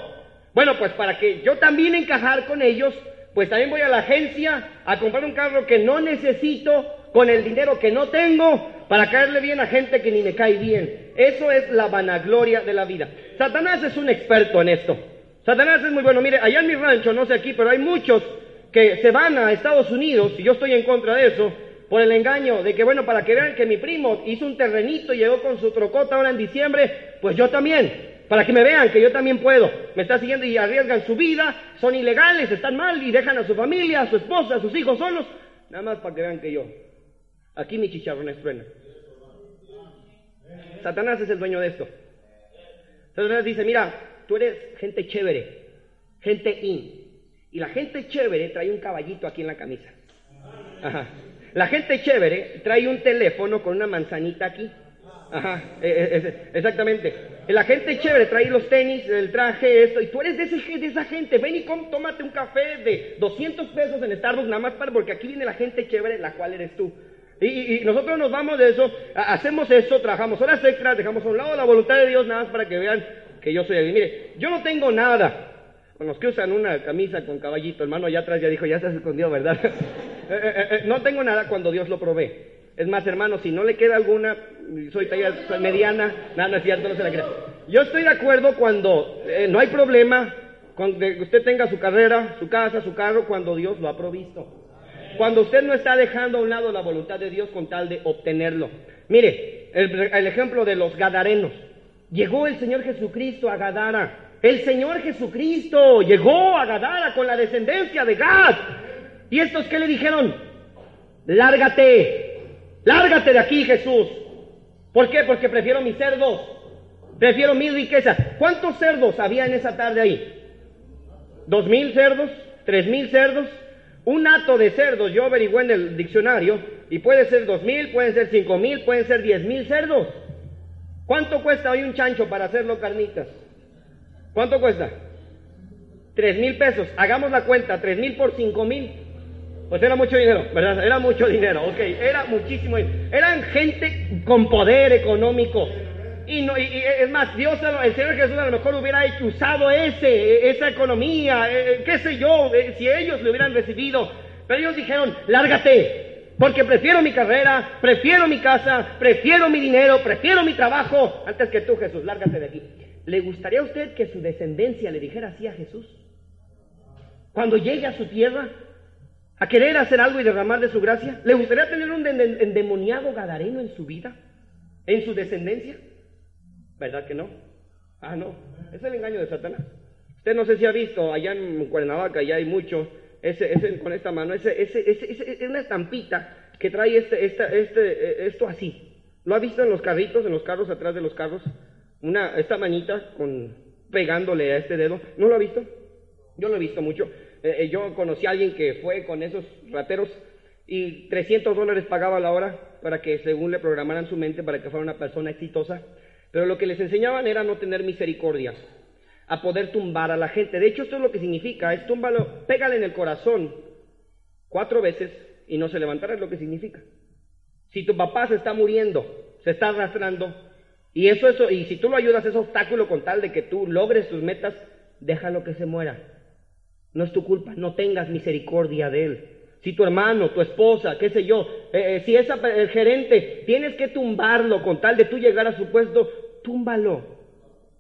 Bueno, pues para que yo también encajar con ellos, pues también voy a la agencia a comprar un carro que no necesito con el dinero que no tengo para caerle bien a gente que ni me cae bien. Eso es la vanagloria de la vida. Satanás es un experto en esto. Satanás es muy bueno. Mire, allá en mi rancho, no sé aquí, pero hay muchos que se van a Estados Unidos, y yo estoy en contra de eso, por el engaño de que, bueno, para que vean que mi primo hizo un terrenito y llegó con su trocota ahora en diciembre, pues yo también. Para que me vean que yo también puedo. Me está siguiendo y arriesgan su vida, son ilegales, están mal y dejan a su familia, a su esposa, a sus hijos solos. Nada más para que vean que yo. Aquí mi chicharrón estruena. Satanás es el dueño de esto. Satanás dice, mira, tú eres gente chévere, gente in. Y la gente chévere trae un caballito aquí en la camisa. Ajá. La gente chévere trae un teléfono con una manzanita aquí. Ajá, e, e, exactamente. La gente chévere trae los tenis, el traje, esto. Y tú eres de, ese, de esa gente. Ven y tómate un café de 200 pesos en Starbucks, nada más para, porque aquí viene la gente chévere, la cual eres tú. Y, nosotros nos vamos de eso, hacemos eso, trabajamos horas extras, dejamos a un lado la voluntad de Dios, nada más para que vean que yo soy alguien. Mire, yo no tengo nada. Con los que usan una camisa con caballito, hermano allá atrás ya dijo, ya se escondió, ¿verdad? <laughs> Eh, eh, eh, no tengo nada cuando Dios lo provee. Es más, hermano, si no le queda alguna, soy talla mediana, nada, no es cierto, no se la crea. Yo estoy de acuerdo cuando no hay problema, cuando usted tenga su carrera, su casa, su carro, cuando Dios lo ha provisto. Cuando usted no está dejando a un lado la voluntad de Dios con tal de obtenerlo. Mire, el, el ejemplo de los gadarenos. Llegó el Señor Jesucristo a Gadara. El Señor Jesucristo llegó a Gadara con la descendencia de Gad. ¿Y estos qué le dijeron? Lárgate, lárgate de aquí, Jesús. ¿Por qué? Porque prefiero mis cerdos, prefiero mis riquezas. ¿Cuántos cerdos había en esa tarde ahí? ¿Dos mil cerdos? ¿Tres mil cerdos? Un hato de cerdos, yo averigué en el diccionario, y puede ser dos mil, pueden ser cinco mil, pueden ser diez mil cerdos. ¿Cuánto cuesta hoy un chancho para hacerlo carnitas? ¿Cuánto cuesta? Tres mil pesos. Hagamos la cuenta, tres mil por cinco mil. Pues era mucho dinero, ¿verdad? Era mucho dinero, ok. Era muchísimo dinero. Eran gente con poder económico. Y, no, y, es más, Dios, el Señor Jesús a lo mejor hubiera usado ese, esa economía, eh, eh, qué sé yo, eh, si ellos lo hubieran recibido. Pero ellos dijeron, lárgate, porque prefiero mi carrera, prefiero mi casa, prefiero mi dinero, prefiero mi trabajo, antes que tú, Jesús, lárgate de aquí. ¿Le gustaría a usted que su descendencia le dijera así a Jesús? Cuando llegue a su tierra, a querer hacer algo y derramar de su gracia? ¿Le gustaría tener un endemoniado gadareno en su vida? ¿En su descendencia? ¿Verdad que no? Ah, no. Es el engaño de Satanás. Usted no sé si ha visto, allá en Cuernavaca ya hay mucho, ese, ese, con esta mano, ese, ese, ese, es una estampita que trae este, este, este, esto así. ¿Lo ha visto en los carritos, en los carros, atrás de los carros? Una, esta manita con, pegándole a este dedo. ¿No lo ha visto? Yo lo he visto mucho. Eh, eh, yo conocí a alguien que fue con esos rateros y 300 dólares pagaba la hora para que según le programaran su mente para que fuera una persona exitosa. Pero lo que les enseñaban era no tener misericordia, a poder tumbar a la gente. De hecho, esto es lo que significa, es túmbalo, pégale en el corazón cuatro veces y no se levantará, es lo que significa. Si tu papá se está muriendo, se está arrastrando, y eso, eso, y si tú lo ayudas, es obstáculo con tal de que tú logres tus metas, déjalo que se muera. No es tu culpa, no tengas misericordia de él. Si tu hermano, tu esposa, qué sé yo, eh, eh, si es el gerente, tienes que tumbarlo con tal de tú llegar a su puesto, túmbalo.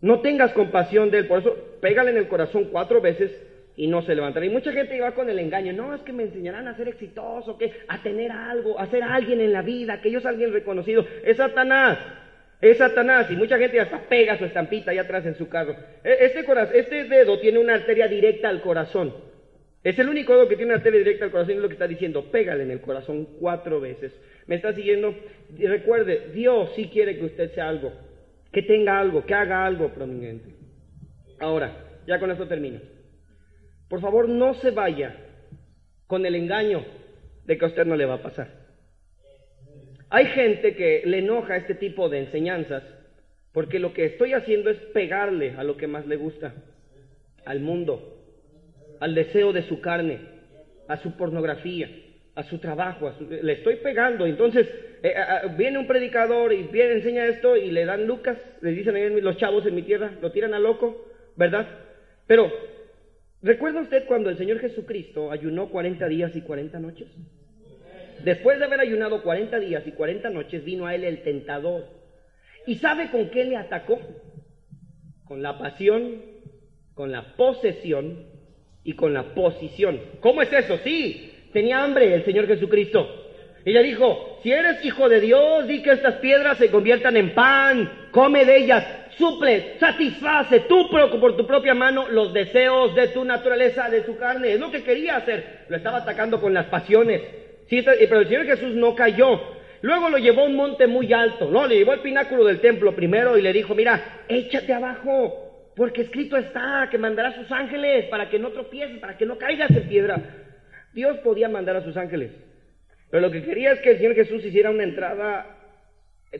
No tengas compasión de él, por eso pégale en el corazón cuatro veces y no se levantará. Y mucha gente iba con el engaño, no, es que me enseñarán a ser exitoso, que a tener algo, a ser alguien en la vida, que yo sea alguien reconocido. Es Satanás. Es Satanás y mucha gente hasta pega su estampita ahí atrás en su carro. E, este, este dedo tiene una arteria directa al corazón. Es el único dedo que tiene una arteria directa al corazón, es lo que está diciendo. Pégale en el corazón cuatro veces. ¿Me está siguiendo? Y recuerde, Dios sí quiere que usted sea algo, que tenga algo, que haga algo prominente. Ahora, ya con esto termino. Por favor, no se vaya con el engaño de que a usted no le va a pasar. Hay gente que le enoja este tipo de enseñanzas porque lo que estoy haciendo es pegarle a lo que más le gusta, al mundo, al deseo de su carne, a su pornografía, a su trabajo, le estoy pegando. Entonces eh, viene un predicador y viene, enseña esto y le dan Lucas, le dicen a los chavos en mi tierra, lo tiran a loco, ¿verdad? Pero, ¿recuerda usted cuando el Señor Jesucristo ayunó 40 días y 40 noches? Después de haber ayunado 40 días y 40 noches, vino a él el tentador. ¿Y sabe con qué le atacó? Con la pasión, con la posesión y con la posición. ¿Cómo es eso? Sí, tenía hambre el Señor Jesucristo. Ella dijo, si eres hijo de Dios, di que estas piedras se conviertan en pan, come de ellas, suple, satisface tú por tu propia mano los deseos de tu naturaleza, de tu carne. Es lo que quería hacer. Lo estaba atacando con las pasiones. Sí, pero el Señor Jesús no cayó. Luego lo llevó a un monte muy alto, ¿no? Le llevó al pináculo del templo primero y le dijo, mira, échate abajo, porque escrito está que mandará sus ángeles para que no tropieces, para que no caigas en piedra. Dios podía mandar a sus ángeles, pero lo que quería es que el Señor Jesús hiciera una entrada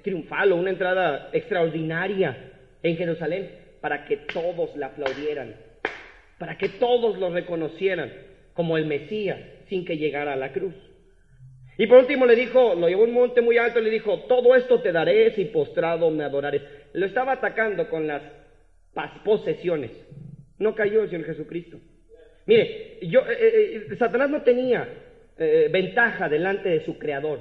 triunfal o una entrada extraordinaria en Jerusalén para que todos le aplaudieran, para que todos lo reconocieran como el Mesías sin que llegara a la cruz. Y por último le dijo, lo llevó a un monte muy alto y le dijo, todo esto te daré si postrado me adorares. Lo estaba atacando con las posesiones. No cayó el Señor Jesucristo. Mire, yo, eh, eh, eh, Satanás no tenía ventaja delante de su creador.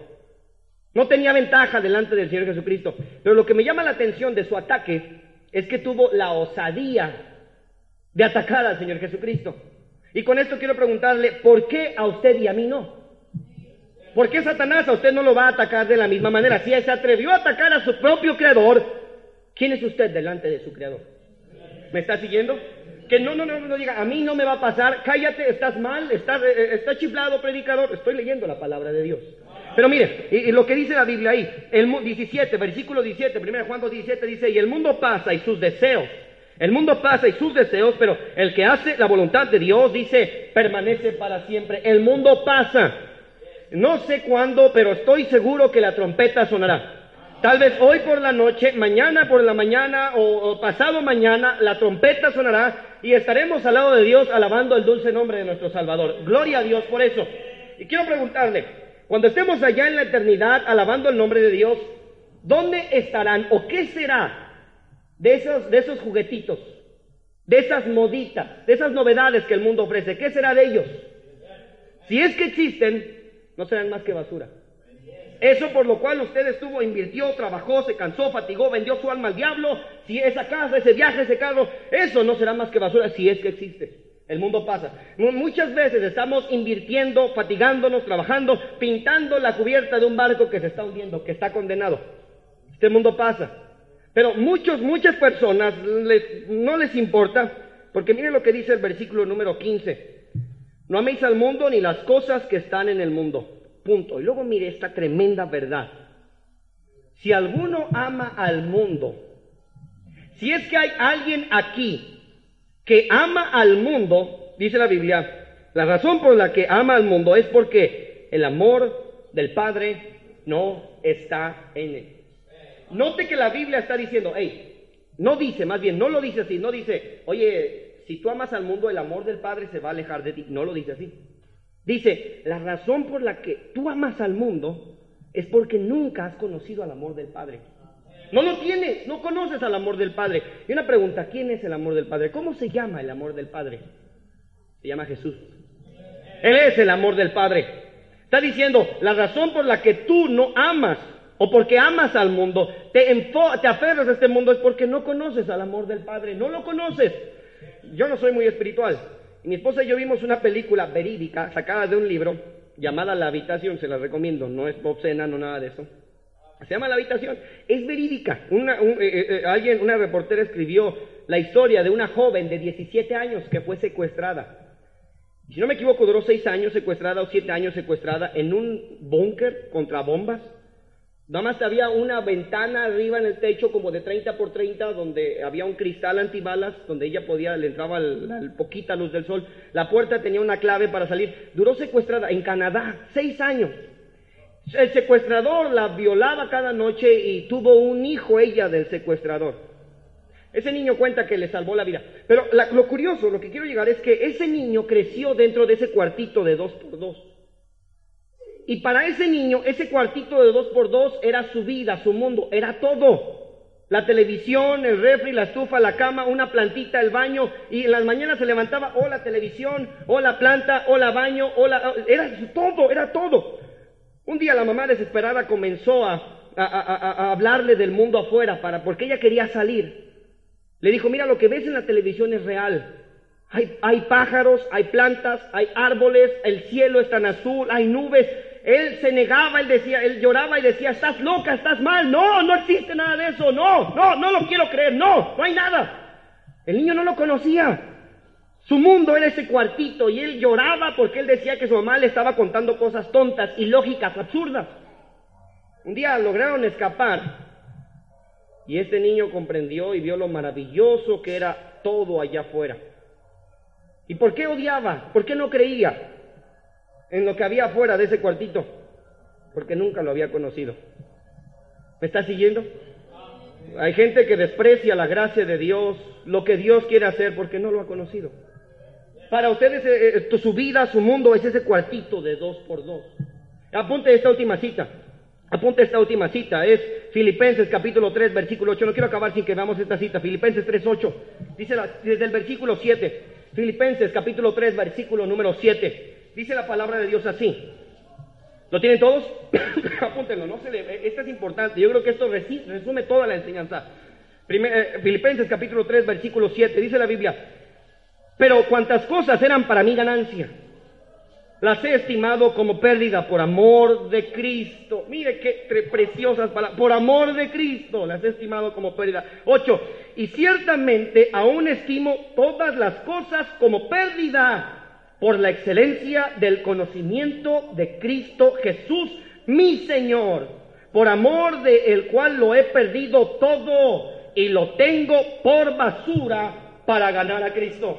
No tenía ventaja delante del Señor Jesucristo. Pero lo que me llama la atención de su ataque es que tuvo la osadía de atacar al Señor Jesucristo. Y con esto quiero preguntarle, ¿por qué a usted y a mí no? ¿Por qué Satanás a usted no lo va a atacar de la misma manera? Si se atrevió a atacar a su propio creador, ¿quién es usted delante de su creador? ¿Me está siguiendo? Que no, no, no, no diga, a mí no me va a pasar, cállate, estás mal, estás, eh, está chiflado, predicador. Estoy leyendo la palabra de Dios. Pero mire, y, lo que dice la Biblia ahí, el 17, versículo 17, 1 Juan 2, 17 dice, y el mundo pasa y sus deseos, el mundo pasa y sus deseos, pero el que hace la voluntad de Dios dice, permanece para siempre. El mundo pasa. No sé cuándo, pero estoy seguro que la trompeta sonará. Tal vez hoy por la noche, mañana por la mañana o, pasado mañana, la trompeta sonará y estaremos al lado de Dios alabando el dulce nombre de nuestro Salvador. Gloria a Dios por eso. Y quiero preguntarle, cuando estemos allá en la eternidad alabando el nombre de Dios, ¿dónde estarán o qué será de esos, de esos juguetitos, de esas moditas, de esas novedades que el mundo ofrece? ¿Qué será de ellos? Si es que existen, no serán más que basura. Eso por lo cual usted estuvo, invirtió, trabajó, se cansó, fatigó, vendió su alma al diablo. Si esa casa, ese viaje, ese carro, eso no será más que basura si es que existe. El mundo pasa. Muchas veces estamos invirtiendo, fatigándonos, trabajando, pintando la cubierta de un barco que se está hundiendo, que está condenado. Este mundo pasa. Pero muchos, muchas personas no les importa, porque miren lo que dice el versículo número 15. No améis al mundo ni las cosas que están en el mundo. Punto. Y luego mire esta tremenda verdad. Si alguno ama al mundo, si es que hay alguien aquí que ama al mundo, dice la Biblia, la razón por la que ama al mundo es porque el amor del Padre no está en él. Note que la Biblia está diciendo, hey, no dice, más bien, no lo dice así, no dice, oye, si tú amas al mundo, el amor del Padre se va a alejar de ti. No lo dice así. Dice, la razón por la que tú amas al mundo es porque nunca has conocido al amor del Padre. No lo tienes, no conoces al amor del Padre. Y una pregunta, ¿quién es el amor del Padre? ¿Cómo se llama el amor del Padre? Se llama Jesús. Él es el amor del Padre. Está diciendo, la razón por la que tú no amas o porque amas al mundo, te, te aferras a este mundo es porque no conoces al amor del Padre, no lo conoces. Yo no soy muy espiritual, mi esposa y yo vimos una película verídica sacada de un libro llamada La Habitación, se la recomiendo, no es obscena, no nada de eso. Se llama La Habitación, es verídica. Una, eh, eh, eh, alguien, una reportera escribió la historia de una joven de 17 años que fue secuestrada. Si no me equivoco, duró 6 años secuestrada o 7 años secuestrada en un búnker contra bombas Nada más había una ventana arriba en el techo como de 30 por 30 donde había un cristal antibalas donde ella podía, le entraba la poquita luz del sol. La puerta tenía una clave para salir. Duró secuestrada en Canadá, seis años. El secuestrador la violaba cada noche y tuvo un hijo ella del secuestrador. Ese niño cuenta que le salvó la vida. Pero lo curioso, lo que quiero llegar es que ese niño creció dentro de ese cuartito de dos por dos. Y para ese niño, ese cuartito de dos por dos era su vida, su mundo, era todo. La televisión, el refri, la estufa, la cama, una plantita, el baño, y en las mañanas se levantaba o la televisión, o la planta, o la baño, o la... Era todo, era todo. Un día la mamá desesperada comenzó a, a, hablarle del mundo afuera, para, porque ella quería salir. Le dijo, mira, lo que ves en la televisión es real. Hay, hay pájaros, hay plantas, hay árboles, el cielo es tan azul, hay nubes, él se negaba, él decía, él lloraba y decía, estás loca, estás mal, no, no existe nada de eso, no, no, no lo quiero creer, no, no hay nada. El niño no lo conocía. Su mundo era ese cuartito y él lloraba porque él decía que su mamá le estaba contando cosas tontas, ilógicas, absurdas. Un día lograron escapar y este niño comprendió y vio lo maravilloso que era todo allá afuera. ¿Y por qué odiaba? ¿Por qué no creía? En lo que había afuera de ese cuartito, porque nunca lo había conocido. ¿Me está siguiendo? Hay gente que desprecia la gracia de Dios, lo que Dios quiere hacer, porque no lo ha conocido. Para ustedes eh, eh, su vida, su mundo es ese cuartito de dos por dos. Apunte esta última cita. Apunte esta última cita. Es Filipenses capítulo 3, versículo 8. No quiero acabar sin que veamos esta cita. Filipenses 3, 8. Dice desde el versículo 7. Filipenses capítulo 3, versículo número 7. Dice la palabra de Dios así. ¿Lo tienen todos? <coughs> Apúntenlo, no se le, esto es importante. Yo creo que esto resume toda la enseñanza. Eh, Filipenses capítulo 3, versículo 7, dice la Biblia, pero cuantas cosas eran para mí ganancia. Las he estimado como pérdida por amor de Cristo. Mire qué preciosas palabras. Por amor de Cristo las he estimado como pérdida. Ocho. Y ciertamente aún estimo todas las cosas como pérdida por la excelencia del conocimiento de Cristo Jesús, mi Señor. Por amor de el cual lo he perdido todo y lo tengo por basura para ganar a Cristo.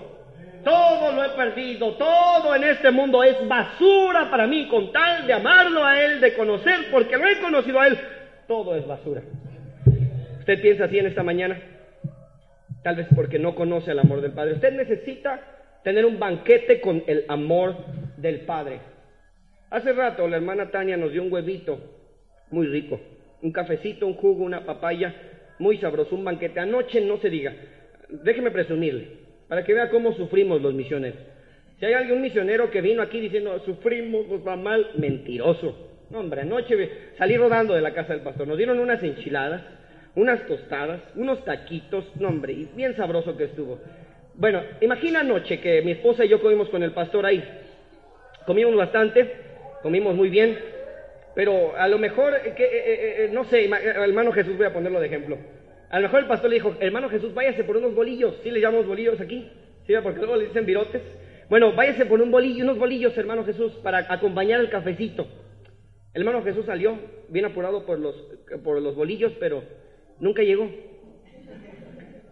Todo lo he perdido, todo en este mundo es basura para mí, con tal de amarlo a Él, de conocer, porque lo he conocido a Él, todo es basura. ¿Usted piensa así en esta mañana? Tal vez porque no conoce el amor del Padre. Usted necesita tener un banquete con el amor del Padre. Hace rato la hermana Tania nos dio un huevito muy rico, un cafecito, un jugo, una papaya, muy sabroso, un banquete. Anoche no se diga, déjeme presumirle, para que vea cómo sufrimos los misioneros. Si hay algún misionero que vino aquí diciendo, sufrimos, nos va mal, mentiroso. No, hombre, anoche salí rodando de la casa del pastor. Nos dieron unas enchiladas, unas tostadas, unos taquitos, no, hombre, y bien sabroso que estuvo. Bueno, imagina anoche que mi esposa y yo comimos con el pastor ahí. Comimos bastante, comimos muy bien, pero a lo mejor, eh, que, eh, eh, no sé, hermano Jesús, voy a ponerlo de ejemplo. A lo mejor el pastor le dijo, hermano Jesús, váyase por unos bolillos. ¿Sí le llamamos bolillos aquí? ¿Sí? Porque luego le dicen virotes. Bueno, váyase por un bolillo, unos bolillos, hermano Jesús, para acompañar el cafecito. El hermano Jesús salió bien apurado por los, por los bolillos, pero nunca llegó.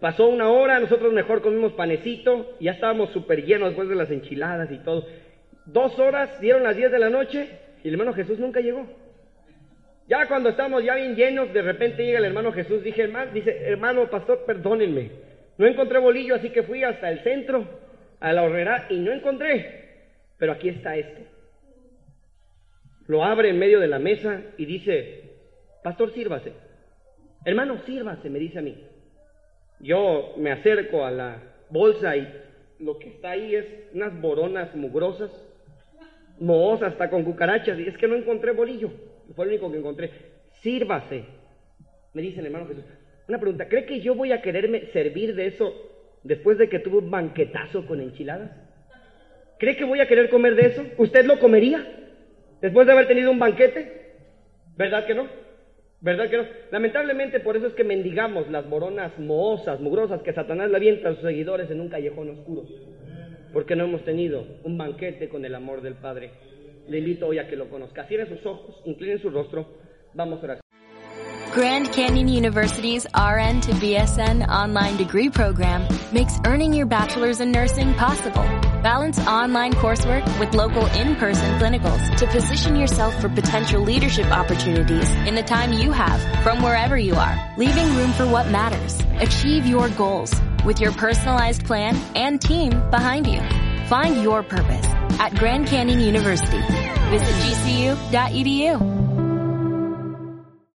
Pasó una hora, nosotros mejor comimos panecito, ya estábamos súper llenos después de las enchiladas y todo. Dos horas, dieron las diez de la noche y el hermano Jesús nunca llegó. Ya cuando estamos ya bien llenos, de repente llega el hermano Jesús, dije, hermano, dice, hermano pastor, perdónenme. No encontré bolillo, así que fui hasta el centro, a la horrera, y no encontré. Pero aquí está esto. Lo abre en medio de la mesa y dice, pastor, sírvase. Hermano, sírvase, me dice a mí. Yo me acerco a la bolsa y lo que está ahí es unas boronas mugrosas, mohosas, hasta con cucarachas, y es que no encontré bolillo. Fue lo único que encontré. Sírvase. Me dice el hermano Jesús. Una pregunta, ¿cree que yo voy a quererme servir de eso después de que tuve un banquetazo con enchiladas? ¿Cree que voy a querer comer de eso? ¿Usted lo comería después de haber tenido un banquete? ¿Verdad que no? ¿Verdad que no? Lamentablemente por eso es que mendigamos las moronas mohosas, mugrosas que Satanás le avienta a sus seguidores en un callejón oscuro. Porque no hemos tenido un banquete con el amor del Padre. Le invito hoy a que lo conozca. Cierren sus ojos, inclinen su rostro. Vamos a. Grand Canyon University's RN to BSN online degree program makes earning your bachelor's in nursing possible. Balance online coursework with local in-person clinicals to position yourself for potential leadership opportunities in the time you have from wherever you are, leaving room for what matters. Achieve your goals with your personalized plan and team behind you. Find your purpose at Grand Canyon University. Visit gcu.edu.